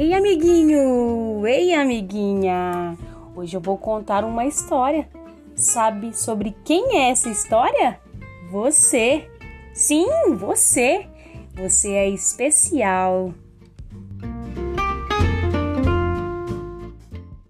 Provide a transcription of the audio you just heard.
Ei, amiguinho! Ei, amiguinha! Hoje eu vou contar uma história. Sabe sobre quem é essa história? Você! Sim, você! Você é especial.